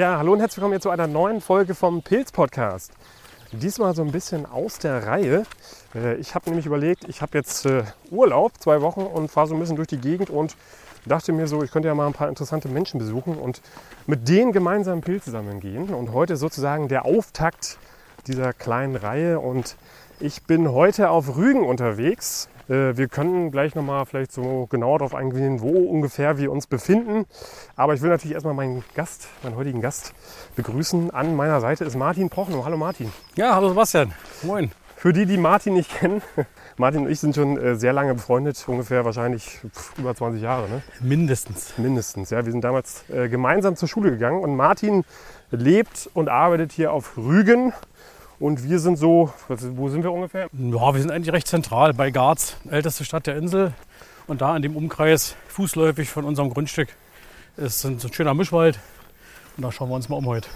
Ja, hallo und herzlich willkommen hier zu einer neuen Folge vom Pilz-Podcast. Diesmal so ein bisschen aus der Reihe. Äh, Ich habe nämlich überlegt, ich habe jetzt äh, Urlaub, zwei Wochen und fahre so ein bisschen durch die Gegend und dachte mir so, ich könnte ja mal ein paar interessante Menschen besuchen und mit denen gemeinsam Pilze sammeln gehen. Und heute sozusagen der Auftakt dieser kleinen Reihe und ich bin heute auf Rügen unterwegs. Äh, Wir können gleich nochmal vielleicht so genauer darauf eingehen, wo ungefähr wir uns befinden. Aber ich will natürlich erstmal meinen Gast, meinen heutigen Gast begrüßen. An meiner Seite ist Martin Prochnow. Hallo Martin. Ja, hallo Sebastian. Moin. Für die, die Martin nicht kennen, Martin und ich sind schon äh, sehr lange befreundet, ungefähr wahrscheinlich über 20 Jahre, ne? Mindestens. mindestens. Ja, wir sind damals äh, gemeinsam zur Schule gegangen und Martin lebt und arbeitet hier auf Rügen. Und wir sind so, wo sind wir ungefähr? Ja, wir sind eigentlich recht zentral bei Garz, älteste Stadt der Insel. Und da in dem Umkreis, fußläufig von unserem Grundstück, ist ein, so ein schöner Mischwald. Und da schauen wir uns mal um heute.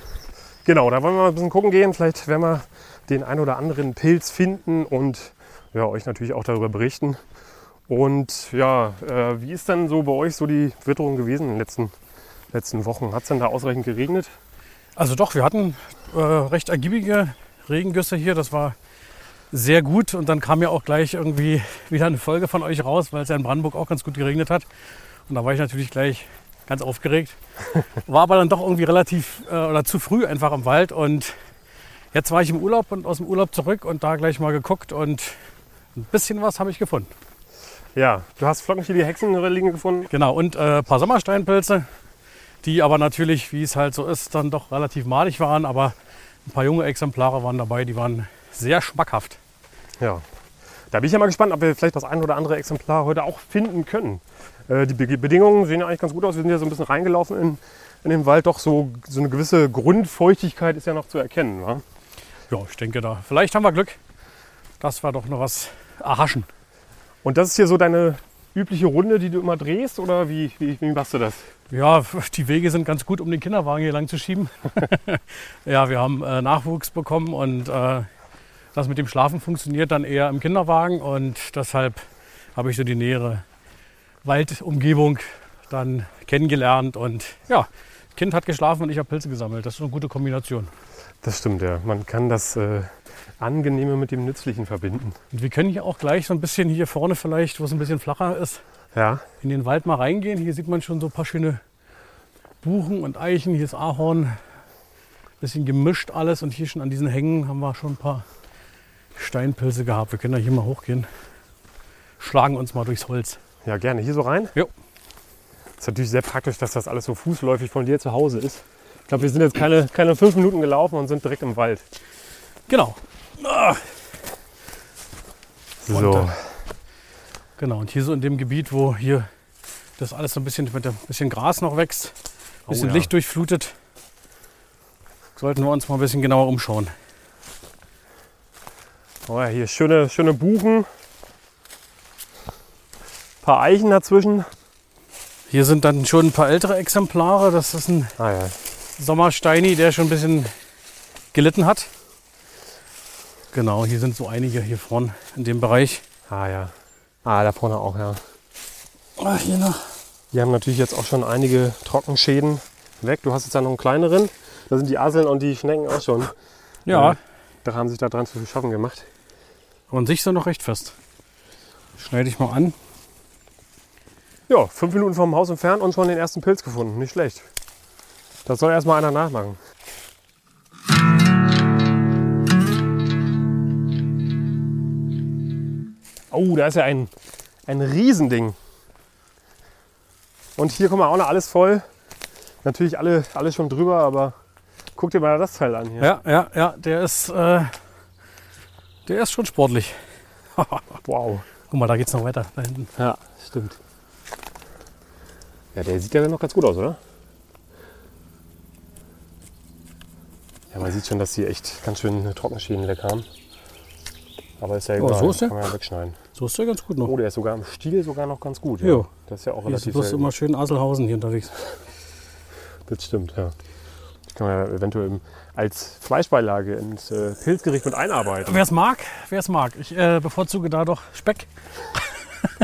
Genau, da wollen wir mal ein bisschen gucken gehen. Vielleicht werden wir den ein oder anderen Pilz finden und ja, euch natürlich auch darüber berichten. Und ja, äh, wie ist denn so bei euch so die Witterung gewesen in den letzten, letzten Wochen? Hat es denn da ausreichend geregnet? Also doch, wir hatten äh, recht ergiebige Regengüsse hier. Das war sehr gut. Und dann kam ja auch gleich irgendwie wieder eine Folge von euch raus, weil es ja in Brandenburg auch ganz gut geregnet hat. Und da war ich natürlich gleich ganz aufgeregt. War aber dann doch irgendwie relativ äh, oder zu früh einfach im Wald. Und jetzt war ich im Urlaub und aus dem Urlaub zurück und da gleich mal geguckt und ein bisschen was habe ich gefunden. Ja, du hast flockenschädige Hexenringe gefunden. Genau, und äh, ein paar Sommersteinpilze, die aber natürlich, wie es halt so ist, dann doch relativ madig waren. Aber ein paar junge Exemplare waren dabei, die waren sehr schmackhaft. Ja, da bin ich ja mal gespannt, ob wir vielleicht das ein oder andere Exemplar heute auch finden können. Äh, die Be Bedingungen sehen ja eigentlich ganz gut aus. Wir sind ja so ein bisschen reingelaufen in, in den Wald. Doch so, so eine gewisse Grundfeuchtigkeit ist ja noch zu erkennen. Wa? Ja, ich denke da. Vielleicht haben wir Glück, dass wir doch noch was erhaschen. Und das ist hier so deine übliche Runde, die du immer drehst? Oder wie, wie, wie machst du das? Ja, die Wege sind ganz gut, um den Kinderwagen hier lang zu schieben. ja, wir haben äh, Nachwuchs bekommen und äh, das mit dem Schlafen funktioniert dann eher im Kinderwagen und deshalb habe ich so die nähere Waldumgebung dann kennengelernt und ja, das Kind hat geschlafen und ich habe Pilze gesammelt. Das ist eine gute Kombination. Das stimmt, ja. Man kann das äh, Angenehme mit dem Nützlichen verbinden. Und wir können hier auch gleich so ein bisschen hier vorne vielleicht, wo es ein bisschen flacher ist, Ja, in den Wald mal reingehen. Hier sieht man schon so ein paar schöne Buchen und Eichen. Hier ist Ahorn. Bisschen gemischt alles. Und hier schon an diesen Hängen haben wir schon ein paar Steinpilze gehabt. Wir können da hier mal hochgehen. Schlagen uns mal durchs Holz. ja, gerne. Hier so rein? Jo. Ist natürlich sehr praktisch, dass das alles so fußläufig von dir zu Hause ist. Ich glaube, wir sind jetzt keine, keine fünf Minuten gelaufen und sind direkt im Wald. Genau. Ah, So. Und, äh, Genau. Und hier so in dem Gebiet, wo hier das alles so ein bisschen mit ein bisschen Gras noch wächst, ein bisschen Oh ja. Licht durchflutet, sollten wir uns mal ein bisschen genauer umschauen. Oh ja, hier schöne, schöne Buchen. Ein paar Eichen dazwischen. Hier sind dann schon ein paar ältere Exemplare. Das ist ein Ah ja. Sommersteini, der schon ein bisschen gelitten hat. Genau, hier sind so einige hier vorne in dem Bereich. Ah ja. Ah, da vorne auch, ja. Ah, hier noch. Die haben natürlich jetzt auch schon einige Trockenschäden weg. Du hast jetzt da noch einen kleineren. Da sind die Asseln und die Schnecken auch schon. Ja, Äh, Da haben sich da dran zu schaffen gemacht. an sich er noch recht fest. Schneide ich mal an. Ja, fünf Minuten vom Haus entfernt und schon den ersten Pilz gefunden. Nicht schlecht. Das soll erstmal einer nachmachen. Oh, da ist ja ein, ein Riesending. Und hier, guck mal, auch noch alles voll. Natürlich alle, alle schon drüber, aber guck dir mal das Teil an hier. Ja, ja, ja, der ist, äh, der ist schon sportlich. Wow. Guck mal, da geht's noch weiter. Da hinten. Ja, stimmt. Ja, der sieht ja noch ganz gut aus, oder? Ja, man sieht schon, dass die echt ganz schön Trockenschäden weg haben. Aber ist ja Oh, egal, so ist der? kann man ja wegschneiden. So ist der ganz gut noch. Oh, der ist sogar am Stiel sogar noch ganz gut. Ja. Jo. Das ist ja auch Hier relativ bloß selten. immer schön Aselhausen hier unterwegs. Das stimmt, ja. Das kann man ja eventuell im- als Fleischbeilage ins äh, Pilzgericht mit einarbeiten. Wer es mag, wer es mag. Ich äh, bevorzuge da doch Speck.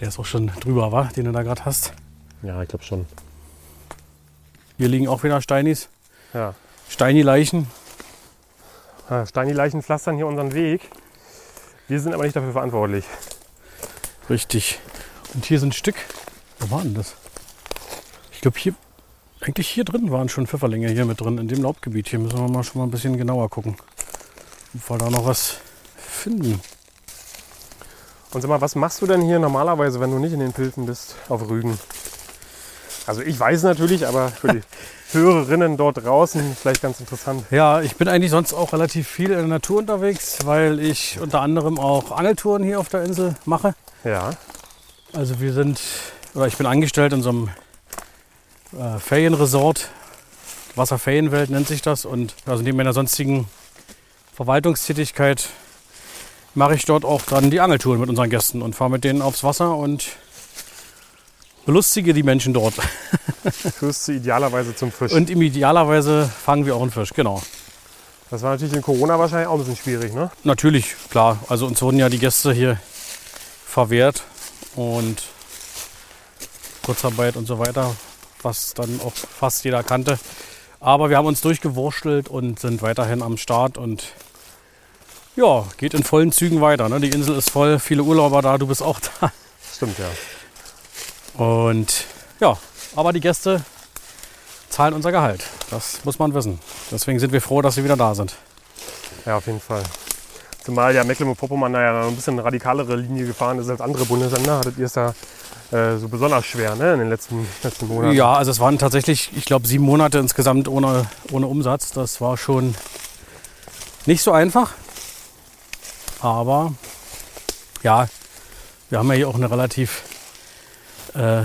Der ist auch schon drüber, war, den du da gerade hast. Ja, ich glaube schon. Hier liegen auch wieder Steinis. Ja. Steini-Leichen. Ah, Steini-Leichen pflastern hier unseren Weg. Wir sind aber nicht dafür verantwortlich. Richtig. Und hier sind ein Stück. Wo war denn das? Ich glaube hier, eigentlich hier drin waren schon Pfifferlinge hier mit drin, in dem Laubgebiet. Hier müssen wir mal schon mal ein bisschen genauer gucken. Ob wir da noch was finden. Und sag mal, was machst du denn hier normalerweise, wenn du nicht in den Pilzen bist, auf Rügen? Also ich weiß natürlich, aber für die Hörerinnen dort draußen vielleicht ganz interessant. Ja, ich bin eigentlich sonst auch relativ viel in der Natur unterwegs, weil ich unter anderem auch Angeltouren hier auf der Insel mache. Ja, Also wir sind, oder ich bin angestellt in so einem äh, Ferienresort. Wasserferienwelt nennt sich das. Und also neben meiner sonstigen Verwaltungstätigkeit mache ich dort auch dann die Angeltouren mit unseren Gästen und fahre mit denen aufs Wasser und belustige die Menschen dort. führst du idealerweise zum Fisch. Und im idealerweise fangen wir auch einen Fisch, genau. das war natürlich in Corona wahrscheinlich auch ein bisschen schwierig, ne? Natürlich, klar. Also uns wurden ja die Gäste hier verwehrt und Kurzarbeit und so weiter, was dann auch fast jeder kannte. Aber wir haben uns durchgewurschtelt und sind weiterhin am Start und ja, geht in vollen Zügen weiter. Ne? Die Insel ist voll, viele Urlauber da, du bist auch da. Stimmt, ja. Und ja, aber die Gäste zahlen unser Gehalt. Das muss man wissen. Deswegen sind wir froh, dass sie wieder da sind. Ja, auf jeden Fall. Zumal ja Mecklenburg-Vorpommern da ja noch ein bisschen radikalere Linie gefahren ist als andere Bundesländer, hattet ihr es da äh, so besonders schwer ne? in den letzten, letzten Monaten. Ja, also es waren tatsächlich, ich glaube, sieben Monate insgesamt ohne, ohne Umsatz. Das war schon nicht so einfach. Aber ja, wir haben ja hier auch eine relativ, äh,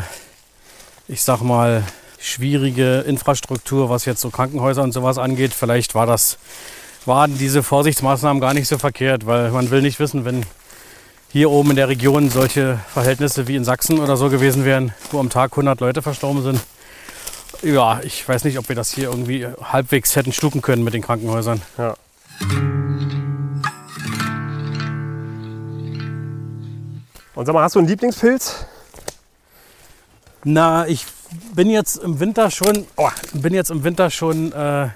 ich sag mal, schwierige Infrastruktur, was jetzt so Krankenhäuser und sowas angeht. Vielleicht war das, waren diese Vorsichtsmaßnahmen gar nicht so verkehrt, weil man will nicht wissen, wenn hier oben in der Region solche Verhältnisse wie in Sachsen oder so gewesen wären, wo am Tag 100 Leute verstorben sind. Ja, ich weiß nicht, ob wir das hier irgendwie halbwegs hätten schlucken können mit den Krankenhäusern. Ja. Und sag mal, hast du einen Lieblingspilz? Na, ich bin jetzt im Winter schon, oh, bin jetzt im Winter schon äh,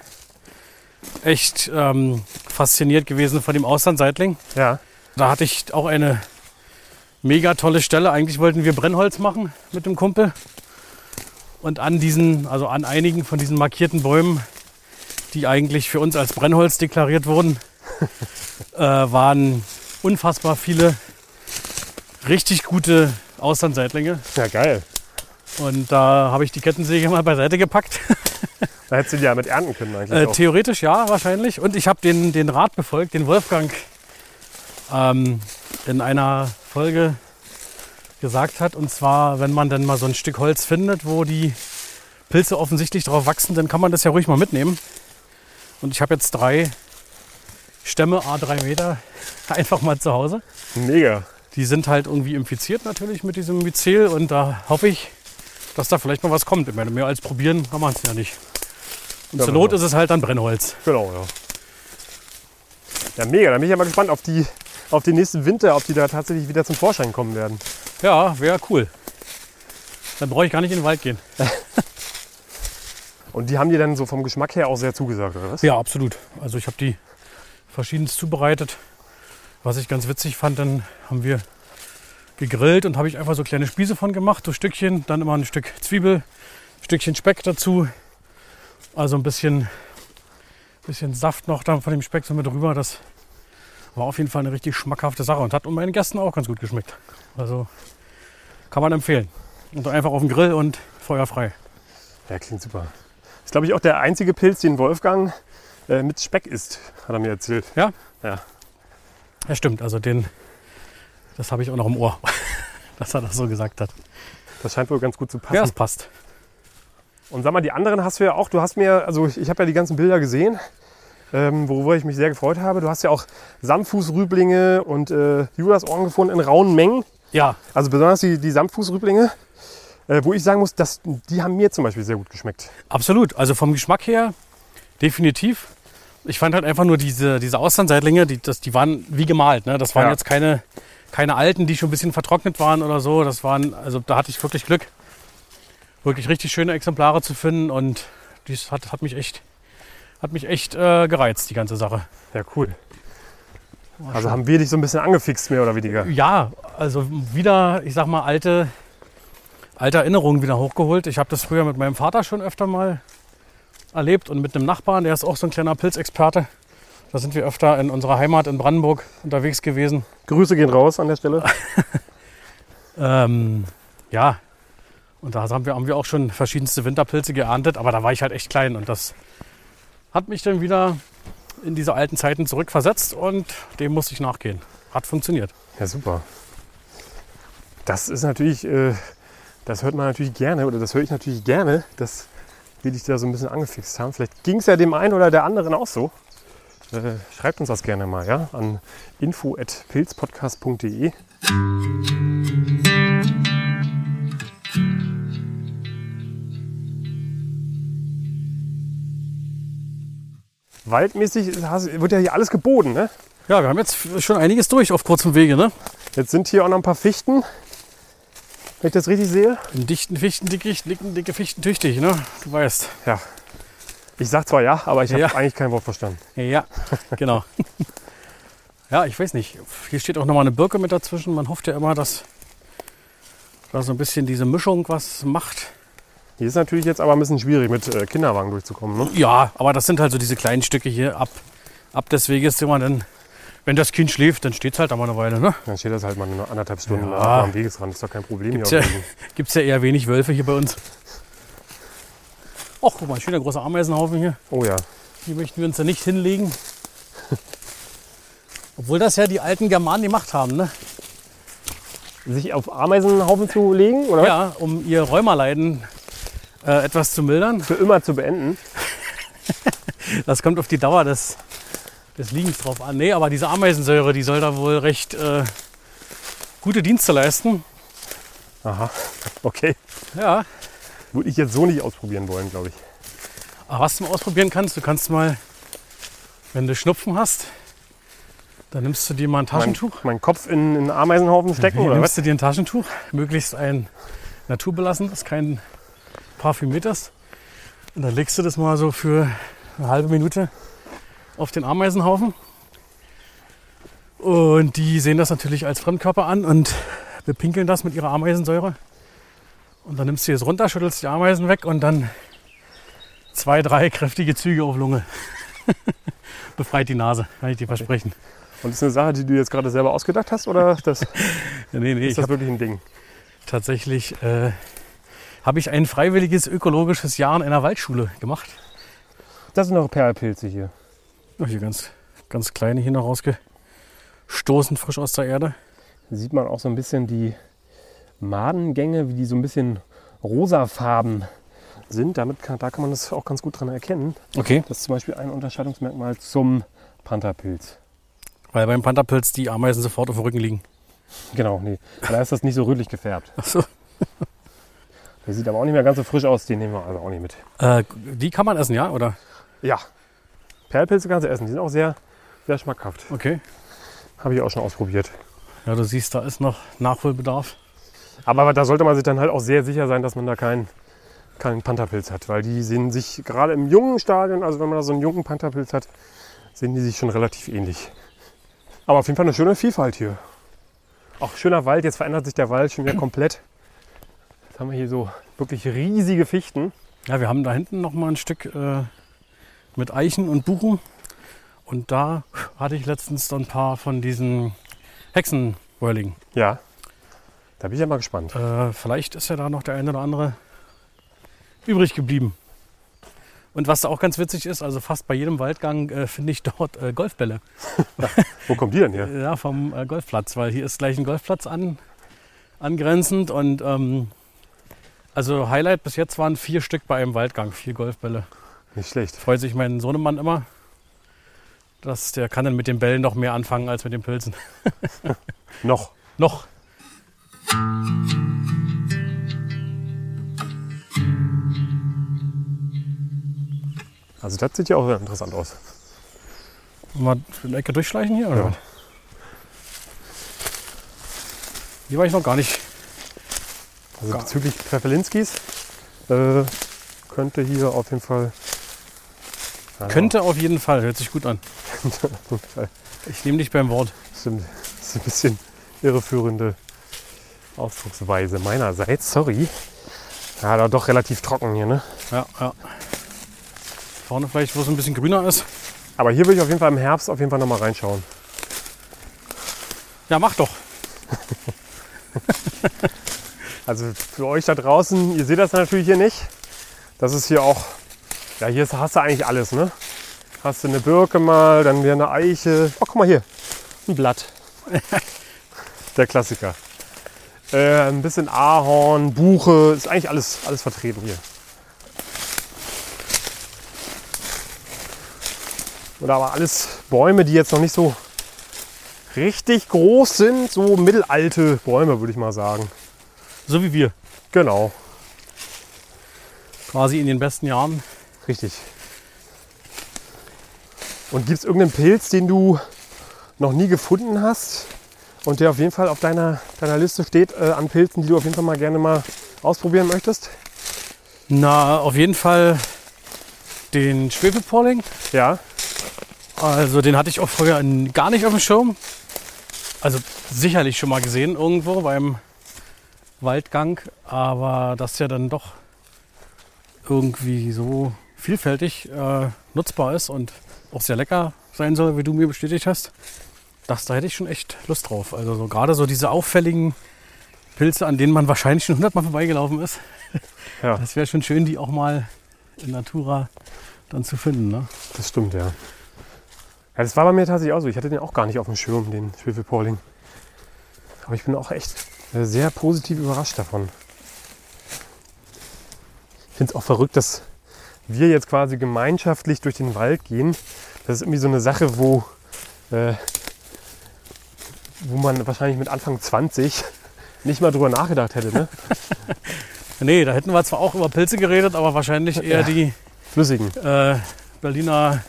echt ähm, fasziniert gewesen von dem Austernseitling. Ja. Da hatte ich auch eine mega tolle Stelle. Eigentlich wollten wir Brennholz machen mit dem Kumpel. Und an diesen, also an einigen von diesen markierten Bäumen, die eigentlich für uns als Brennholz deklariert wurden, äh, waren unfassbar viele richtig gute Austernseitlinge. Ja, geil. Und da habe ich die Kettensäge mal beiseite gepackt. Da hättest du die ja mit ernten können eigentlich. Äh, theoretisch ja, wahrscheinlich. Und ich habe den, den Rat befolgt, den Wolfgang ähm, in einer Folge gesagt hat. Und zwar, wenn man dann mal so ein Stück Holz findet, wo die Pilze offensichtlich drauf wachsen, dann kann man das ja ruhig mal mitnehmen. Und ich habe jetzt drei Stämme, A3 Meter, einfach mal zu Hause. Mega. Die sind halt irgendwie infiziert natürlich mit diesem Myzel und da hoffe ich, dass da vielleicht mal was kommt. Ich meine, mehr als probieren kann man es ja nicht. Und Ja, zur Not genau. ist es halt dann Brennholz. Genau, ja. Ja, mega. Da bin ich ja mal gespannt auf, die, auf den nächsten Winter, ob die da tatsächlich wieder zum Vorschein kommen werden. Ja, wäre cool. Dann brauche ich gar nicht in den Wald gehen. Und die haben dir dann so vom Geschmack her auch sehr zugesagt, oder was? Ja, absolut. Also ich habe die verschiedenst zubereitet. Was ich ganz witzig fand, dann haben wir gegrillt und habe ich einfach so kleine Spieße von gemacht, so Stückchen, dann immer ein Stück Zwiebel, Stückchen Speck dazu. Also ein bisschen, bisschen Saft noch dann von dem Speck so mit drüber. Das war auf jeden Fall eine richtig schmackhafte Sache und hat meinen Gästen auch ganz gut geschmeckt. Also kann man empfehlen. Und einfach auf dem Grill und feuerfrei. Ja, klingt super. Ist, glaube ich, auch der einzige Pilz, den Wolfgang äh, mit Speck isst, hat er mir erzählt. Ja? Ja. Ja, stimmt. Also den, das habe ich auch noch im Ohr, dass er das so gesagt hat. Das scheint wohl ganz gut zu passen. Ja, es passt. Und sag mal, die anderen hast du ja auch. Du hast mir, also ich, ich habe ja die ganzen Bilder gesehen, ähm, worüber ich mich sehr gefreut habe. Du hast ja auch Samtfußrüblinge und äh, Judasоhren gefunden in rauen Mengen. Ja, Also besonders die, die Samtfußrüblinge, äh, wo ich sagen muss, dass, die haben mir zum Beispiel sehr gut geschmeckt. absolut. Also vom Geschmack her definitiv. Ich fand halt einfach nur diese, diese Austernseitlinge, die, das, die waren wie gemalt. Ne? Das waren Ja. jetzt keine, keine alten, die schon ein bisschen vertrocknet waren oder so. Das waren, also da hatte ich wirklich Glück, wirklich richtig schöne Exemplare zu finden. Und dies hat, hat mich echt, hat mich echt äh, gereizt, die ganze Sache. Ja, cool. Also haben wir dich so ein bisschen angefixt, mehr oder weniger. Ja, also wieder, ich sag mal, alte, alte Erinnerungen wieder hochgeholt. Ich habe das früher mit meinem Vater schon öfter mal erlebt und mit einem Nachbarn, der ist auch so ein kleiner Pilzexperte. Da sind wir öfter in unserer Heimat in Brandenburg unterwegs gewesen. Grüße gehen raus an der Stelle. Ähm, ja, und da haben wir, haben wir auch schon verschiedenste Winterpilze geerntet, aber da war ich halt echt klein und das hat mich dann wieder in diese alten Zeiten zurückversetzt und dem musste ich nachgehen. Hat funktioniert. Ja, super. Das ist natürlich, äh, das hört man natürlich gerne oder das höre ich natürlich gerne, dass wir dich da so ein bisschen angefixt haben. Vielleicht ging es ja dem einen oder der anderen auch so. Äh, schreibt uns das gerne mal, ja, an info@pilzpodcast.de. Waldmäßig wird ja hier alles geboten, ne? Ja, wir haben jetzt schon einiges durch auf kurzem Wege, ne? Jetzt sind hier auch noch ein paar Fichten, wenn ich das richtig sehe. In dichten Fichten, dicken, dicke Fichten tüchtig, ne? Du weißt. Ja. Ich sag zwar ja, aber ich habe Ja. eigentlich kein Wort verstanden. Ja, genau. ja, ich weiß nicht. Hier steht auch nochmal eine Birke mit dazwischen. Man hofft ja immer, dass da so ein bisschen diese Mischung was macht. Hier ist natürlich jetzt aber ein bisschen schwierig, mit äh, Kinderwagen durchzukommen. Ne? Ja, aber das sind halt so diese kleinen Stücke hier ab, ab des Weges, die man dann, wenn das Kind schläft, dann steht es halt da mal eine Weile. Ne? Dann steht das halt mal eine anderthalb Stunden Ja. am Wegesrand. ist doch kein Problem Gibt's hier. ja, Gibt es ja eher wenig Wölfe hier bei uns. Och, guck mal, ein schöner großer Ameisenhaufen hier. Oh ja. Hier möchten wir uns ja nicht hinlegen. Obwohl das ja die alten Germanen gemacht haben, ne? Sich auf Ameisenhaufen zu legen oder? Ja, um ihr Rheumaleiden äh, etwas zu mildern. für immer zu beenden. Das kommt auf die Dauer des, des Liegens drauf an. Nee, aber diese Ameisensäure, die soll da wohl recht äh, gute Dienste leisten. Aha, okay. Ja. Würde ich jetzt so nicht ausprobieren wollen, glaube ich. Aber was du mal ausprobieren kannst, du kannst mal, wenn du Schnupfen hast, dann nimmst du dir mal ein Mein, Taschentuch. meinen Kopf in einen Ameisenhaufen stecken Hier oder nimmst was? du dir ein Taschentuch, möglichst ein naturbelassenes, kein parfümiertes. Und dann legst du das mal so für eine halbe Minute auf den Ameisenhaufen. Und die sehen das natürlich als Fremdkörper an und bepinkeln das mit ihrer Ameisensäure. Und dann nimmst du es runter, schüttelst die Ameisen weg und dann zwei, drei kräftige Züge auf Lunge. Befreit die Nase, kann ich dir versprechen. Und das ist eine Sache, die du jetzt gerade selber ausgedacht hast oder das, ist nee, nee, ich das wirklich ein Ding? tatsächlich äh, habe ich ein freiwilliges ökologisches Jahr in einer Waldschule gemacht. Das sind noch Perlpilze hier. Oh, hier ganz, ganz kleine hier noch rausgestoßen, frisch aus der Erde. Da sieht man auch so ein bisschen die Madengänge, wie die so ein bisschen rosafarben sind. Damit kann, da kann man das auch ganz gut dran erkennen. Okay. Das ist zum Beispiel ein Unterscheidungsmerkmal zum Pantherpilz. Weil beim Pantherpilz die Ameisen sofort auf dem Rücken liegen. Genau, nee. Da ist das nicht so rötlich gefärbt. Achso. Der sieht aber auch nicht mehr ganz so frisch aus. Den nehmen wir also auch nicht mit. Äh, die kann man essen, ja? Oder? Ja. Perlpilze kannst du essen. Die sind auch sehr, sehr schmackhaft. Okay. Habe ich auch schon ausprobiert. Ja, du siehst, da ist noch Nachholbedarf. Aber da sollte man sich dann halt auch sehr sicher sein, dass man da keinen keinen Pantherpilz hat. Weil die sehen sich gerade im jungen Stadion, also wenn man da so einen jungen Pantherpilz hat, sehen die sich schon relativ ähnlich. Aber auf jeden Fall eine schöne Vielfalt hier. Auch schöner Wald. Jetzt verändert sich der Wald schon wieder komplett. Jetzt haben wir hier so wirklich riesige Fichten. Ja, wir haben da hinten noch mal ein Stück äh, mit Eichen und Buchen. Und da hatte ich letztens so ein paar von diesen Hexenwörlingen. Ja. Da bin ich ja mal gespannt. Äh, vielleicht ist ja da noch der eine oder andere übrig geblieben. Und was da auch ganz witzig ist, also fast bei jedem Waldgang äh, finde ich dort äh, Golfbälle. Wo kommen die denn her? Ja, vom äh, Golfplatz, weil hier ist gleich ein Golfplatz an, angrenzend. Und ähm, also Highlight bis jetzt waren vier Stück bei einem Waldgang, vier Golfbälle. Nicht schlecht. Freut sich mein Sohnemann immer. dass der kann dann mit den Bällen noch mehr anfangen als mit den Pilzen. Noch. Noch. Also das sieht ja auch sehr interessant aus. Mal eine Ecke durchschleichen hier? Oder? Ja. was? Hier war ich noch gar nicht. Also Gar- bezüglich Pfefferlinskis äh, könnte hier auf jeden Fall. Ja, Könnte auf jeden Fall, hört sich gut an. Ich nehme dich beim Wort. Stimmt. Das ist ein bisschen irreführende Ausdrucksweise meinerseits. Sorry. Ja, da doch relativ trocken hier, ne? Ja, ja. Vorne vielleicht, wo es ein bisschen grüner ist. Aber hier will ich auf jeden Fall im Herbst auf jeden Fall nochmal reinschauen. Ja, mach doch. Also für euch da draußen, ihr seht das natürlich hier nicht. Das ist hier auch, ja hier hast du eigentlich alles, ne? Hast du eine Birke mal, dann wieder eine Eiche. Oh, guck mal hier, ein Blatt. Der Klassiker. Äh, ein bisschen Ahorn, Buche, ist eigentlich alles, alles vertreten hier. Oder aber alles Bäume, die jetzt noch nicht so richtig groß sind, so mittelalte Bäume, würde ich mal sagen. So wie wir. Genau, Quasi in den besten Jahren. richtig. Und gibt es irgendeinen Pilz, den du noch nie gefunden hast und der auf jeden Fall auf deiner, deiner Liste steht äh, an Pilzen, die du auf jeden Fall mal gerne mal ausprobieren möchtest? Na, auf jeden Fall den Schwefelpolling. Ja, Also den hatte ich auch früher gar nicht auf dem Schirm. Also sicherlich schon mal gesehen irgendwo beim Waldgang, aber das ja dann doch irgendwie so vielfältig äh, nutzbar ist und auch sehr lecker sein soll, wie du mir bestätigt hast. Das, da hätte ich schon echt Lust drauf. Also so, gerade so diese auffälligen Pilze, an denen man wahrscheinlich schon hundertmal vorbeigelaufen ist. Ja. Das wäre schon schön, die auch mal in Natura dann zu finden. Ne? das stimmt, ja. Ja, das war bei mir tatsächlich auch so. Ich hatte den auch gar nicht auf dem Schirm, den Schwefelpolling. Aber ich bin auch echt äh, sehr positiv überrascht davon. Ich finde es auch verrückt, dass wir jetzt quasi gemeinschaftlich durch den Wald gehen. Das ist irgendwie so eine Sache, wo, äh, wo man wahrscheinlich mit Anfang 20 nicht mal drüber nachgedacht hätte. Ne? Nee, da hätten wir zwar auch über Pilze geredet, aber wahrscheinlich eher Ja. die Flüssigen. äh, Berliner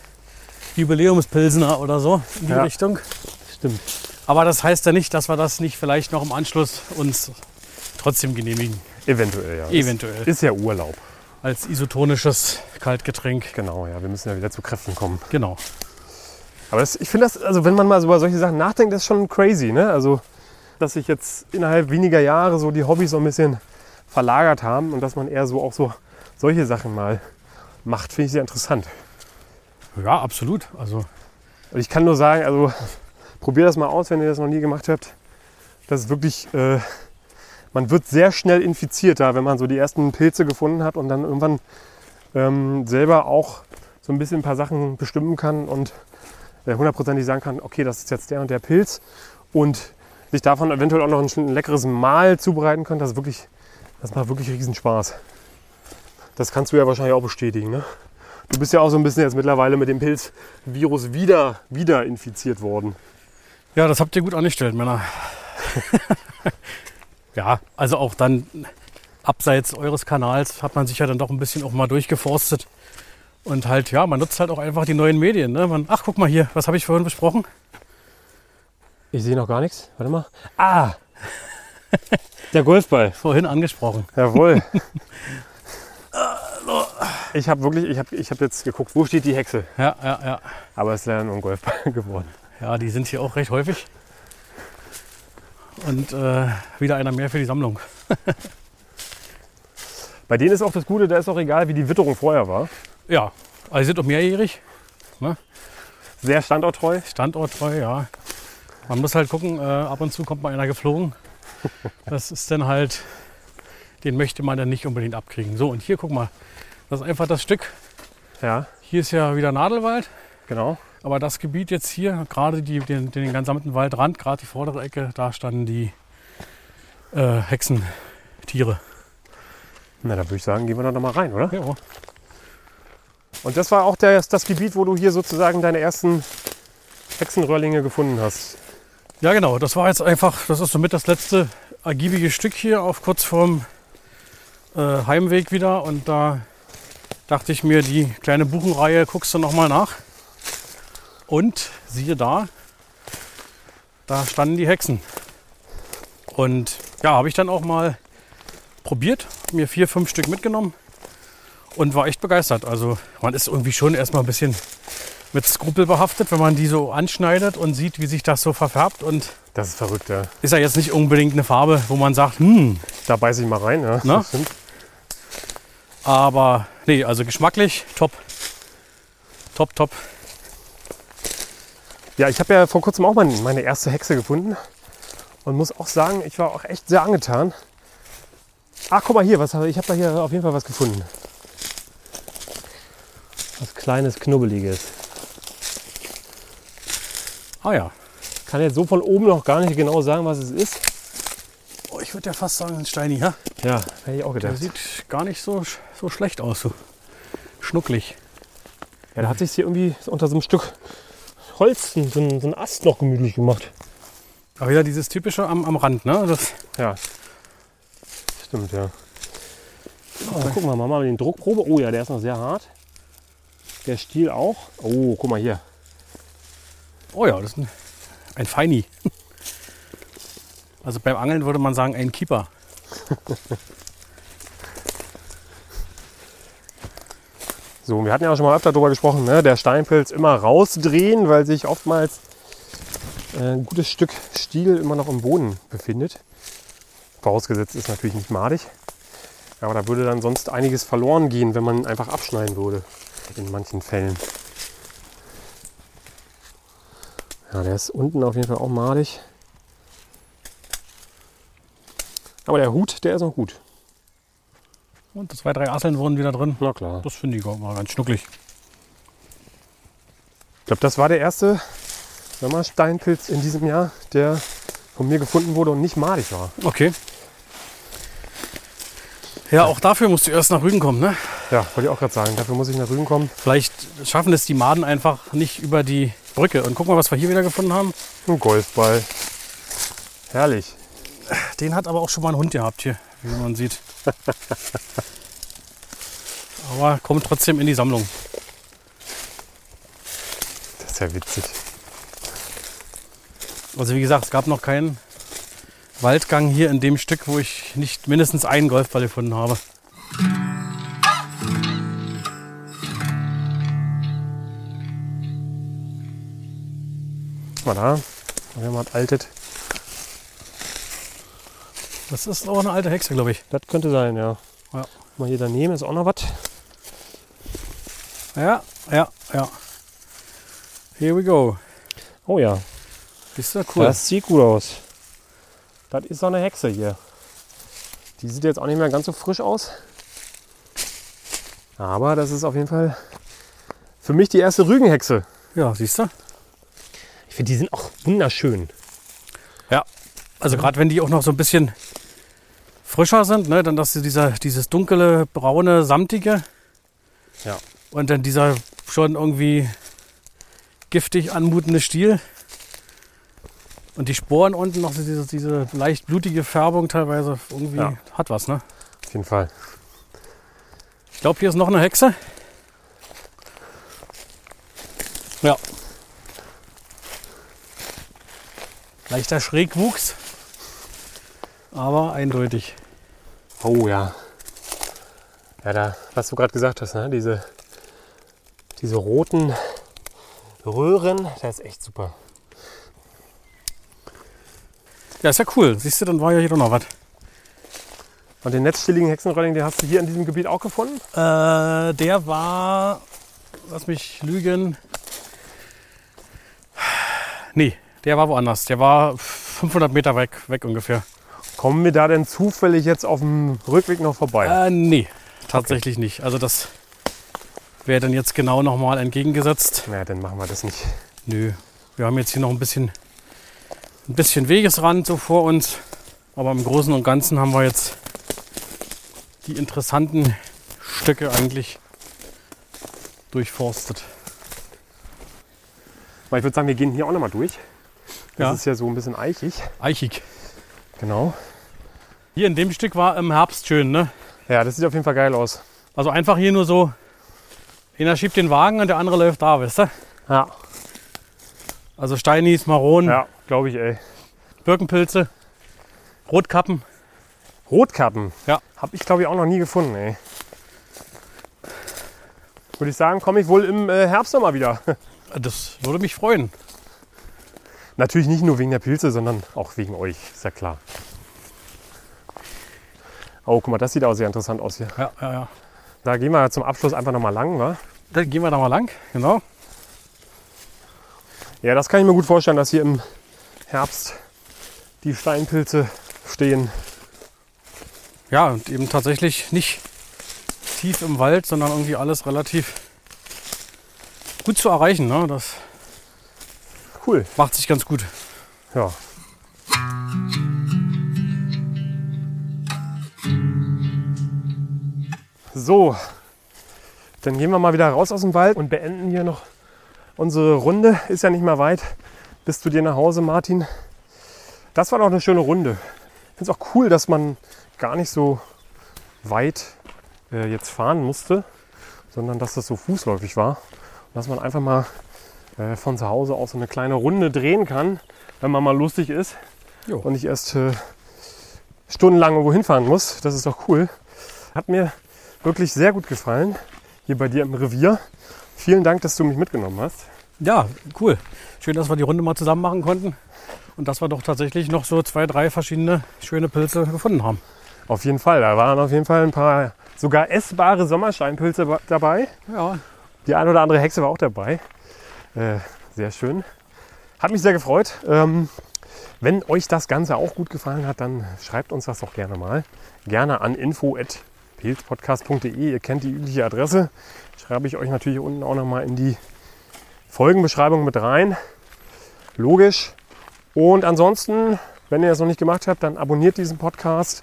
Jubiläumspilsener oder so in die Ja. Richtung. Stimmt. Aber das heißt ja nicht, dass wir das nicht vielleicht noch im Anschluss uns trotzdem genehmigen. Eventuell, ja. Eventuell. Ist, ist ja Urlaub. Als isotonisches Kaltgetränk. Genau, ja. Wir müssen ja wieder zu Kräften kommen. Genau. Aber das, ich finde das, also wenn man mal so über solche Sachen nachdenkt, das ist schon crazy, ne? Also, dass sich jetzt innerhalb weniger Jahre so die Hobbys so ein bisschen verlagert haben und dass man eher so auch so solche Sachen mal macht, finde ich sehr interessant. Ja, absolut. Also Und ich kann nur sagen, also probiert das mal aus, wenn ihr das noch nie gemacht habt. Das ist wirklich, äh, man wird sehr schnell infiziert da, wenn man so die ersten Pilze gefunden hat und dann irgendwann ähm, selber auch so ein bisschen ein paar Sachen bestimmen kann und hundertprozentig sagen kann, okay, das ist jetzt der und der Pilz und sich davon eventuell auch noch ein, leckeres Mahl zubereiten kann, das wirklich, das macht wirklich riesen Spaß. Das kannst du ja wahrscheinlich auch bestätigen, ne? Du bist ja auch so ein bisschen jetzt mittlerweile mit dem Pilzvirus wieder, wieder infiziert worden. Ja, das habt ihr gut angestellt, Männer. ja, also auch dann abseits eures Kanals hat man sich ja dann doch ein bisschen auch mal durchgeforstet. Und halt, ja, man nutzt halt auch einfach die neuen Medien. Ne? Man, ach, guck mal hier, was habe ich vorhin besprochen? Ich sehe noch gar nichts. Warte mal. Ah! Der Golfball. Vorhin angesprochen. Jawohl. Ich habe wirklich, ich habe ich hab jetzt geguckt, wo steht die Hexe. Ja, ja, ja. Aber es ist leider nur ein Golfball geworden. Ja, die sind hier auch recht häufig. Und äh, wieder einer mehr für die Sammlung. Bei denen ist auch das Gute, da ist auch egal, wie die Witterung vorher war. Ja, also sind auch mehrjährig, Sehr standorttreu. standorttreu, ja. Man muss halt gucken, äh, ab und zu kommt mal einer geflogen. Das ist dann halt, den möchte man dann nicht unbedingt abkriegen. So, und hier guck mal, das ist einfach das Stück. Ja, Hier ist ja wieder Nadelwald, genau. aber das Gebiet jetzt hier, gerade die, den, den gesamten Waldrand, gerade die vordere Ecke, da standen die äh, Hexentiere. Na, da würde ich sagen, gehen wir doch noch mal rein, oder? Ja, Und das war auch der, das Gebiet, wo du hier sozusagen deine ersten Hexenröhrlinge gefunden hast. Ja, genau. Das war jetzt einfach, das ist somit das letzte ergiebige Stück hier auf kurz vorm äh, Heimweg wieder. Und da dachte ich mir, die kleine Buchenreihe guckst du nochmal nach. Und siehe da, da standen die Hexen. Und ja, habe ich dann auch mal probiert, mir vier, fünf Stück mitgenommen und war echt begeistert. Also man ist irgendwie schon erstmal ein bisschen mit Skrupel behaftet, wenn man die so anschneidet und sieht, wie sich das so verfärbt. Und Das ist verrückt, ja. ist ja jetzt nicht unbedingt eine Farbe, wo man sagt, hm, Da beiße ich mal rein, ja. Stimmt. aber nee, also geschmacklich top. Top, top. Ja, ich habe ja vor kurzem auch meine erste Hexe gefunden und muss auch sagen, ich war auch echt sehr angetan. Ach, guck mal hier, was, ich habe da hier auf jeden Fall was gefunden. Was kleines, knubbeliges. Ah ja. Kann jetzt so von oben noch gar nicht genau sagen, was es ist. Oh, ich würde ja fast sagen, ein Steini, ja? Ja, hätte ich auch Der gedacht. sieht gar nicht so, so schlecht aus, so schnucklig. Ja, da hat sich hier irgendwie unter so einem Stück Holz so ein, so ein Ast noch gemütlich gemacht. Aber wieder dieses typische am, am Rand, ne? Das, Ja. Stimmt, ja. Oh, gucken wir mal, mal den Druckprobe. Oh ja, der ist noch sehr hart. Der Stiel auch. Oh, guck mal hier. oh ja, das ist ein, ein Feini. Also beim Angeln würde man sagen, ein Keeper. So, wir hatten ja auch schon mal öfter darüber gesprochen, ne? der Steinpilz immer rausdrehen, weil sich oftmals äh, ein gutes Stück Stiel immer noch im Boden befindet. Vorausgesetzt ist natürlich nicht madig. Aber da würde dann sonst einiges verloren gehen, wenn man einfach abschneiden würde. In manchen Fällen. Ja, der ist unten auf jeden Fall auch madig. Aber der Hut, der ist noch gut. Und zwei, drei Asseln wurden wieder drin. Na klar. Das finde ich auch mal ganz schnucklig. Ich glaube, das war der erste Sommersteinpilz in diesem Jahr, der von mir gefunden wurde und nicht madig war. Okay. Ja, auch dafür musst du erst nach Rügen kommen, ne? Ja, wollte ich auch gerade sagen. Dafür muss ich nach Rügen kommen. Vielleicht schaffen es die Maden einfach nicht über die Brücke. Und guck mal, was wir hier wieder gefunden haben. Ein Golfball. Herrlich. Den hat aber auch schon mal ein Hund gehabt hier, wie man sieht. aber kommt trotzdem in die Sammlung. Das ist ja witzig. Also wie gesagt, es gab noch keinen Waldgang hier in dem Stück, wo ich nicht mindestens einen Golfball gefunden habe. Guck mal da. Wenn man altet. Das ist auch eine alte Hexe, glaube ich. Das könnte sein, ja. Ja. Mal hier daneben ist auch noch was. Ja, ja, ja. Here we go. Oh ja, Ist ja cool. das sieht gut aus. Das ist so eine Hexe hier. Die sieht jetzt auch nicht mehr ganz so frisch aus. Aber das ist auf jeden Fall für mich die erste Rügenhexe. Ja, siehst du? Ich finde, die sind auch wunderschön. Ja. Also gerade wenn die auch noch so ein bisschen frischer sind, ne, dann dass sie dieser, dieses dunkle, braune, samtige Ja. und dann dieser schon irgendwie giftig anmutende Stiel. Und die Sporen unten noch diese, diese leicht blutige Färbung teilweise irgendwie Ja. hat was, ne? Auf jeden Fall. Ich glaube, hier ist noch eine Hexe. Ja. Leichter Schrägwuchs, aber eindeutig. Oh ja. Ja, da, was du gerade gesagt hast, ne? diese, diese roten Röhren, das ist echt super. Ja, ist ja cool. Siehst du, dann war ja hier doch noch was. Und den netzstilligen Hexenrolling, den hast du hier in diesem Gebiet auch gefunden? Äh, der war, lass mich lügen. Nee, der war woanders. Der war 500 Meter weg, weg ungefähr. Kommen wir da denn zufällig jetzt auf dem Rückweg noch vorbei? Äh, nee, tatsächlich nicht. Also das wäre dann jetzt genau nochmal entgegengesetzt. Na, dann machen wir das nicht. Nö, wir haben jetzt hier noch ein bisschen, ein bisschen Wegesrand so vor uns. Aber im Großen und Ganzen haben wir jetzt die interessanten Stücke eigentlich durchforstet. Aber ich würde sagen, wir gehen hier auch nochmal durch. Das Ja. ist ja so ein bisschen eichig. Eichig. Genau. Hier in dem Stück war im Herbst schön, ne? Ja, das sieht auf jeden Fall geil aus. Also einfach hier nur so, einer schiebt den Wagen und der andere läuft da, weißt du? Ja, Also Steinis, Maronen, ja glaube ich, ey. Birkenpilze, Rotkappen. Rotkappen. Ja. Habe ich, glaube ich, auch noch nie gefunden, ey. würde ich sagen, komme ich wohl im äh, Herbst nochmal wieder. Das würde mich freuen. Natürlich nicht nur wegen der Pilze, sondern auch wegen euch, ist ja klar. Oh, guck mal, das sieht auch sehr interessant aus hier. Ja, ja, ja. Da gehen wir zum Abschluss einfach nochmal lang, wa? Dann gehen wir da mal lang, genau. Ja, das kann ich mir gut vorstellen, dass hier im Herbst die Steinpilze stehen. Ja, und eben tatsächlich nicht tief im Wald, sondern irgendwie alles relativ gut zu erreichen. Ne? Das Cool. macht sich ganz gut. Ja. So, dann gehen wir mal wieder raus aus dem Wald und beenden hier noch unsere Runde. Ist ja nicht mehr weit bis zu dir nach Hause, Martin. Das war doch eine schöne Runde. Ich finde es auch cool, dass man gar nicht so weit äh, jetzt fahren musste, sondern dass das so fußläufig war. Und dass man einfach mal äh, von zu Hause aus so eine kleine Runde drehen kann, wenn man mal lustig ist Jo. und nicht erst äh, stundenlang irgendwo hinfahren muss. Das ist doch cool. Hat mir wirklich sehr gut gefallen hier bei dir im Revier. Vielen Dank, dass du mich mitgenommen hast. Ja, cool. Schön, dass wir die Runde mal zusammen machen konnten. Und dass wir doch tatsächlich noch so zwei, drei verschiedene schöne Pilze gefunden haben. Auf jeden Fall, da waren auf jeden Fall ein paar sogar essbare Sommersteinpilze ba- dabei. Ja, Die eine oder andere Hexe war auch dabei. Äh, sehr schön. Hat mich sehr gefreut. Ähm, wenn euch das Ganze auch gut gefallen hat, dann schreibt uns das doch gerne mal. Gerne an info.pilzpodcast.de. Ihr kennt die übliche Adresse. Schreibe ich euch natürlich unten auch nochmal in die Folgenbeschreibung mit rein. Logisch. Und ansonsten, wenn ihr es noch nicht gemacht habt, dann abonniert diesen Podcast.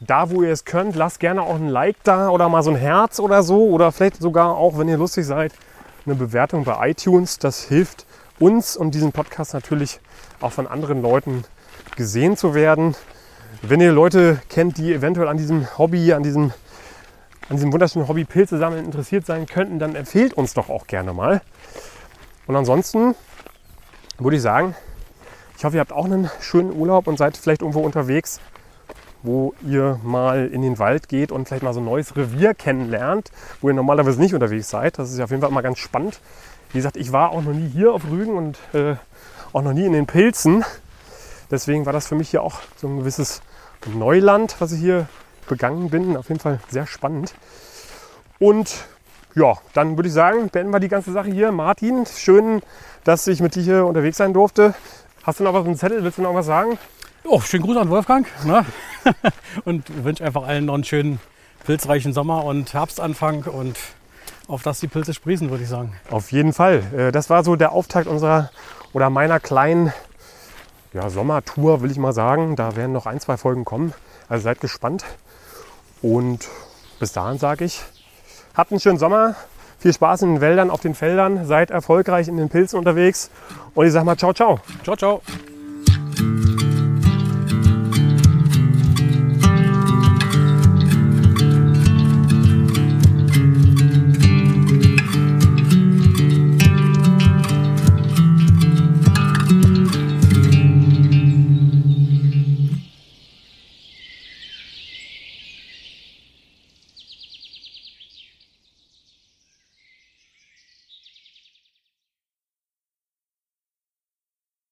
Da, wo ihr es könnt, lasst gerne auch ein Like da oder mal so ein Herz oder so. Oder vielleicht sogar auch, wenn ihr lustig seid, eine Bewertung bei iTunes. Das hilft uns und diesem Podcast natürlich auch von anderen Leuten gesehen zu werden. Wenn ihr Leute kennt, die eventuell an diesem Hobby, an diesem, an diesem wunderschönen Hobby Pilze sammeln interessiert sein könnten, dann empfehlt uns doch auch gerne mal. Und ansonsten würde ich sagen, ich hoffe, ihr habt auch einen schönen Urlaub und seid vielleicht irgendwo unterwegs, wo ihr mal in den Wald geht und vielleicht mal so ein neues Revier kennenlernt, wo ihr normalerweise nicht unterwegs seid. Das ist auf jeden Fall mal ganz spannend. Wie gesagt, ich war auch noch nie hier auf Rügen und äh, auch noch nie in den Pilzen. Deswegen war das für mich hier auch so ein gewisses Neuland, was ich hier begangen bin. Auf jeden Fall sehr spannend. Und ja, dann würde ich sagen, beenden wir die ganze Sache hier. Martin, schön, dass ich mit dir hier unterwegs sein durfte. Hast du noch was auf dem Zettel? Willst du noch was sagen? Oh, schönen Gruß an Wolfgang. Ne? und wünsche einfach allen noch einen schönen pilzreichen Sommer und Herbstanfang und auf dass die Pilze sprießen, würde ich sagen. Auf jeden Fall. Äh, Das war so der Auftakt unserer oder meiner kleinen ja, Sommertour, will ich mal sagen. Da werden noch ein, zwei Folgen kommen. Also seid gespannt. Und bis dahin sage ich, habt einen schönen Sommer. Viel Spaß in den Wäldern, auf den Feldern. Seid erfolgreich in den Pilzen unterwegs. Und ich sage mal ciao, ciao. Ciao, ciao.